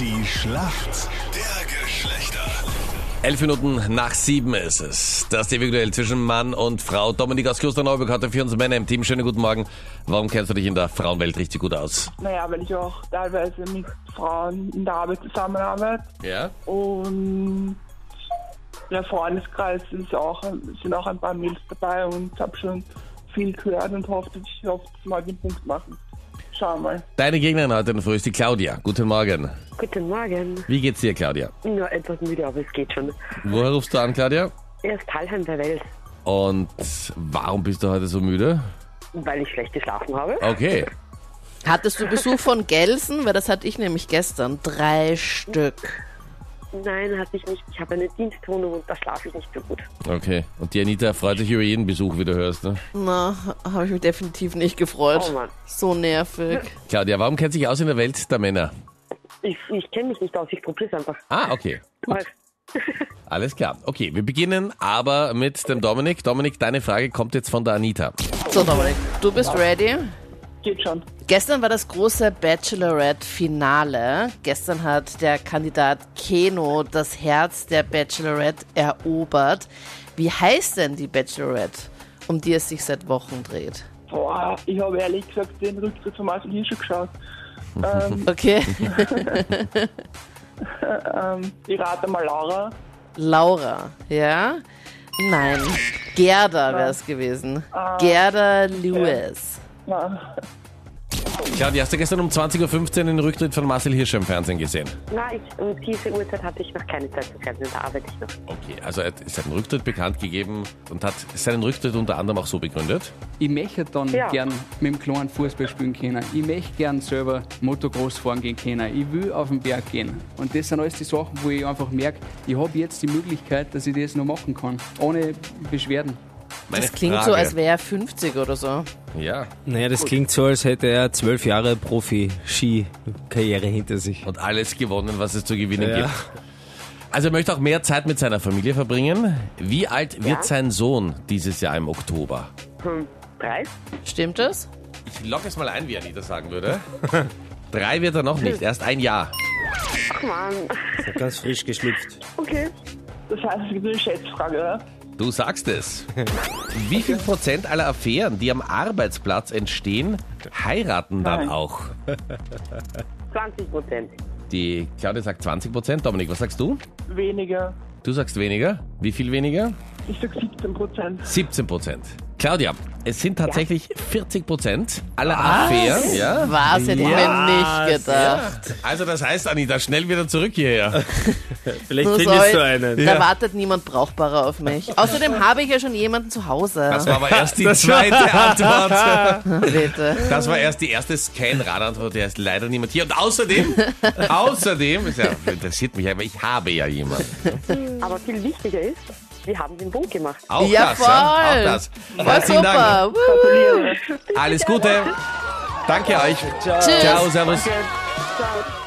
Die Schlacht der Geschlechter. Elf Minuten nach sieben ist es. Das Duell zwischen Mann und Frau. Dominik aus Klosterneuburg hatte für uns Männer im Team. Schönen guten Morgen. Warum kennst du dich in der Frauenwelt richtig gut aus? Naja, weil ich auch teilweise mit Frauen in der Arbeit zusammenarbeite Ja? und der Freundeskreis ist auch, sind auch ein paar Mails dabei und habe schon viel gehört und hoffe, dass ich wir mal den Punkt machen. Schauen wir mal. Deine Gegnerin heute in der Früh ist die Claudia. Guten Morgen. Guten Morgen. Wie geht's dir, Claudia? Nur etwas müde, aber es geht schon. Woher rufst du an, Claudia? Erst Talheim der Welt, Und warum bist du heute so müde? weil ich schlecht geschlafen habe. Okay. Hattest du Besuch von Gelsen? Weil das hatte ich nämlich gestern. Drei Stück. Nein, hatte ich nicht. Ich habe eine Dienstwohnung und da schlafe ich nicht so gut. Okay. Und die Anita freut sich über jeden Besuch, wie du hörst. Ne? Na, habe ich mich definitiv nicht gefreut. Oh Mann. So nervig. Claudia, warum kennt sich aus in der Welt der Männer? Ich, ich kenne mich nicht aus, ich probiere es einfach. Ah, okay. Weil- Alles klar. Okay, wir beginnen aber mit dem Dominik. Dominik, deine Frage kommt jetzt von der Anita. So, Dominik, du bist ready? Geht schon. Gestern war das große Bachelorette-Finale. Gestern hat der Kandidat Keno das Herz der Bachelorette erobert. Wie heißt denn die Bachelorette, um die es sich seit Wochen dreht? Boah, ich habe ehrlich gesagt den Rücktritt von Marcel Hirscher geschaut. ähm, Okay, ähm, ich rate mal Laura. Laura, ja? Nein, Gerda wäre es gewesen. Gerda Lewis. Na, Claudia, hast du gestern um 20.15 Uhr den Rücktritt von Marcel Hirscher im Fernsehen gesehen? Nein, ich, um diese Uhrzeit hatte ich noch keine Zeit zum Fernsehen, da arbeite ich noch. Okay, also er hat seinen Rücktritt bekannt gegeben und hat seinen Rücktritt unter anderem auch so begründet. Ich möchte dann Ja. gern mit dem kleinen Fußball spielen können. Ich möchte gern selber Motocross fahren gehen können. Ich will auf den Berg gehen. Und das sind alles die Sachen, wo ich einfach merke, ich habe jetzt die Möglichkeit, dass ich das noch machen kann. Ohne Beschwerden. Meine Das klingt Frage. so, als wäre er 50 oder so. Ja, Naja, das klingt so, als hätte er zwölf Jahre Profi-Ski-Karriere hinter sich. und alles gewonnen, was es zu gewinnen Ja. gibt. Also er möchte auch mehr Zeit mit seiner Familie verbringen. Wie alt wird Ja. sein Sohn dieses Jahr im Oktober? Hm, drei? Stimmt es? Ich logge es mal ein, wie Anita sagen würde. Drei wird er noch nicht, erst ein Jahr. Ach man, Ganz frisch geschlüpft. okay. das heißt, es gibt eine Schätzfrage, oder? Du sagst es. Wie viel Prozent aller Affären, die am Arbeitsplatz entstehen, heiraten dann Nein. auch? 20 Prozent. Die Claudia sagt 20 Prozent. Dominik, was sagst du? Weniger. Du sagst weniger. Wie viel weniger? Ich sag 17 Prozent. 17 Prozent. Claudia, es sind tatsächlich 40 Prozent aller Affären. Ja? Was hätte ich mir nicht gedacht. Also das heißt, Anita, schnell wieder zurück hierher. Vielleicht Nur findest so, du einen. Da wartet niemand Brauchbarer auf mich. Außerdem habe ich ja schon jemanden zu Hause. Das war aber erst die zweite Antwort. Bitte. Das war erst die erste Scan-Radantwort, der ist leider niemand hier. Und außerdem, außerdem, ist ja, interessiert mich, aber ich habe ja jemanden. Aber viel wichtiger ist, wir haben den Punkt gemacht. Auch Ja, das, ja, auch voll. das. Voll Herzlichen Dank. Alles Gute. Danke euch. Tschüss. Ciao, servus. Ciao.